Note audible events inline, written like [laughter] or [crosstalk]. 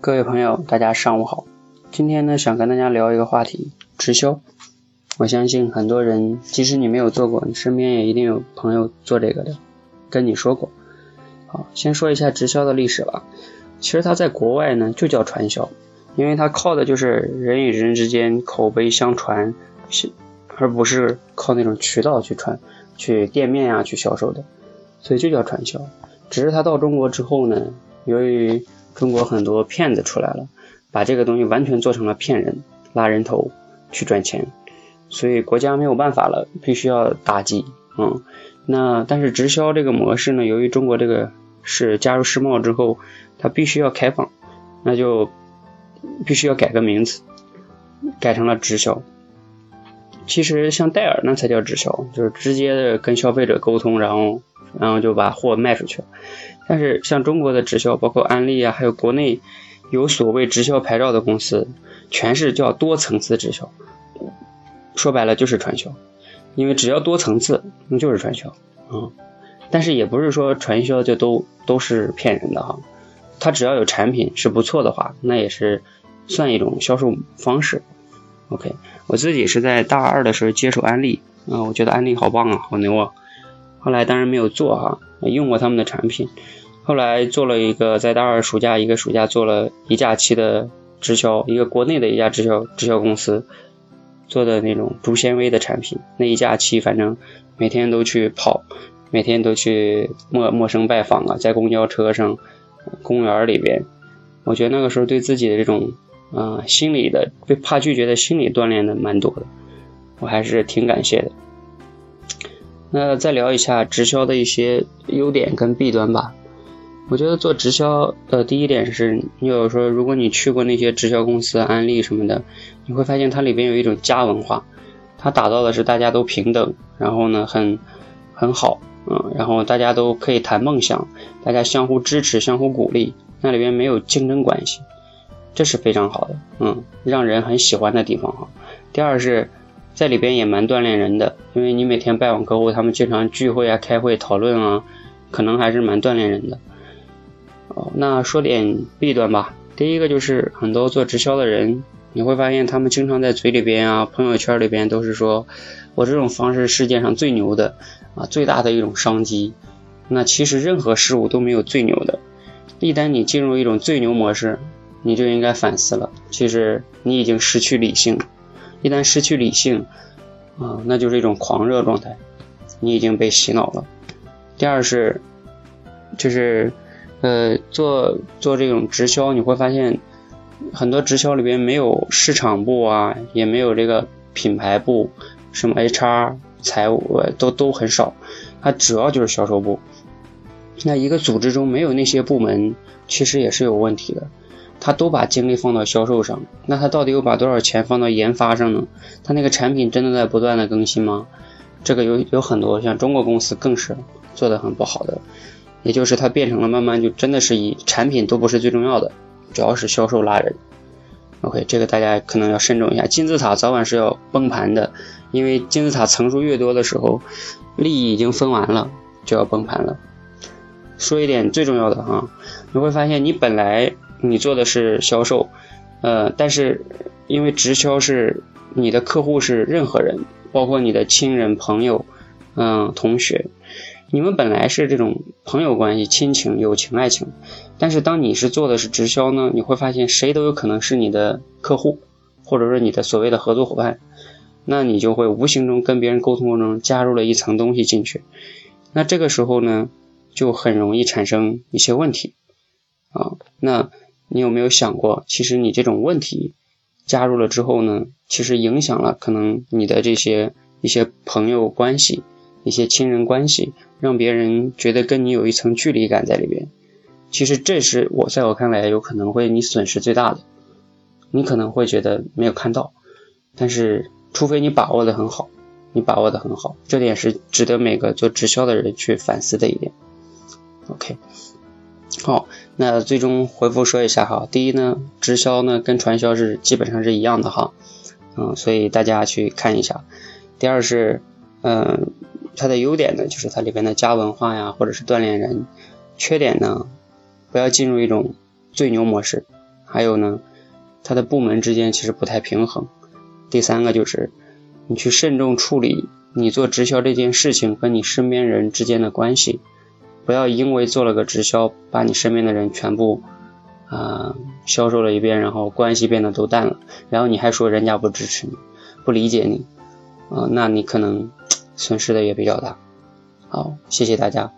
各位朋友，大家上午好。今天呢，想跟大家聊一个话题，直销。我相信很多人，即使你没有做过，你身边也一定有朋友做这个的，跟你说过。好，先说一下直销的历史吧。其实它在国外呢，就叫传销，因为它靠的就是人与人之间口碑相传，而不是靠那种渠道去传，去店面呀去销售的，所以就叫传销。只是它到中国之后呢，由于中国很多骗子出来了，把这个东西完全做成了骗人、拉人头去赚钱，所以国家没有办法了，必须要打击。嗯，那但是直销这个模式呢，由于中国这个是加入世贸之后，它必须要开放，那就必须要改个名字，改成了直销。其实像戴尔那才叫直销，就是直接的跟消费者沟通，然后然后就把货卖出去。但是像中国的直销，包括安利啊，还有国内有所谓直销牌照的公司，全是叫多层次直销，说白了就是传销，因为只要多层次，那就是传销啊。但是也不是说传销就都都是骗人的哈，它只要有产品是不错的话，那也是算一种销售方式。OK，我自己是在大二的时候接触安利啊，我觉得安利好棒啊，好牛啊。后来当然没有做哈，用过他们的产品。后来做了一个在大二暑假一个暑假做了一假期的直销，一个国内的一家直销直销公司做的那种竹纤维的产品。那一假期反正每天都去跑，每天都去陌陌生拜访啊，在公交车上、公园里边，我觉得那个时候对自己的这种啊心理的被怕拒绝的心理锻炼的蛮多的，我还是挺感谢的。那再聊一下直销的一些优点跟弊端吧。我觉得做直销的第一点是，你有说如果你去过那些直销公司、安利什么的，你会发现它里边有一种家文化，它打造的是大家都平等，然后呢很很好，嗯，然后大家都可以谈梦想，大家相互支持、相互鼓励，那里边没有竞争关系，这是非常好的，嗯，让人很喜欢的地方哈。第二是在里边也蛮锻炼人的，因为你每天拜访客户，他们经常聚会啊、开会讨论啊，可能还是蛮锻炼人的。哦，那说点弊端吧。第一个就是很多做直销的人，你会发现他们经常在嘴里边啊、朋友圈里边都是说，我这种方式世界上最牛的啊，最大的一种商机。那其实任何事物都没有最牛的。一旦你进入一种最牛模式，你就应该反思了。其实你已经失去理性。一旦失去理性啊，那就是一种狂热状态，你已经被洗脑了。第二是，就是。呃，做做这种直销，你会发现很多直销里边没有市场部啊，也没有这个品牌部，什么 HR、财务都都很少，它主要就是销售部。那一个组织中没有那些部门，其实也是有问题的。他都把精力放到销售上，那他到底又把多少钱放到研发上呢？他那个产品真的在不断的更新吗？这个有有很多像中国公司更是做的很不好的。也就是它变成了慢慢就真的是以产品都不是最重要的，主要是销售拉人。OK，这个大家可能要慎重一下，金字塔早晚是要崩盘的，因为金字塔层数越多的时候，利益已经分完了，就要崩盘了。说一点最重要的哈，你会发现你本来你做的是销售，呃，但是因为直销是你的客户是任何人，包括你的亲人、朋友，嗯，同学。你们本来是这种朋友关系、亲情、友情、爱情，但是当你是做的是直销呢，你会发现谁都有可能是你的客户，或者说你的所谓的合作伙伴，那你就会无形中跟别人沟通过中加入了一层东西进去，那这个时候呢，就很容易产生一些问题啊。那你有没有想过，其实你这种问题加入了之后呢，其实影响了可能你的这些一些朋友关系。一些亲人关系，让别人觉得跟你有一层距离感在里边。其实这是我在我看来有可能会你损失最大的。你可能会觉得没有看到，但是除非你把握的很好，你把握的很好，这点是值得每个做直销的人去反思的一点。OK，好，那最终回复说一下哈。第一呢，直销呢跟传销是基本上是一样的哈，嗯，所以大家去看一下。第二是，嗯。它的优点呢，就是它里边的家文化呀，或者是锻炼人；缺点呢，不要进入一种最牛模式还有呢，他的部门之间其实不太平衡。第三个就是你去慎重处理你做直销这件事情和你身边人之间的关系，不要因为做了个直销，把你身边的人全部啊销售了一遍，然后关系变得都淡了，然后你还说人家不支持你，不理解你，啊，那你可能 [tsk] 损失的也比较大。好，谢谢大家。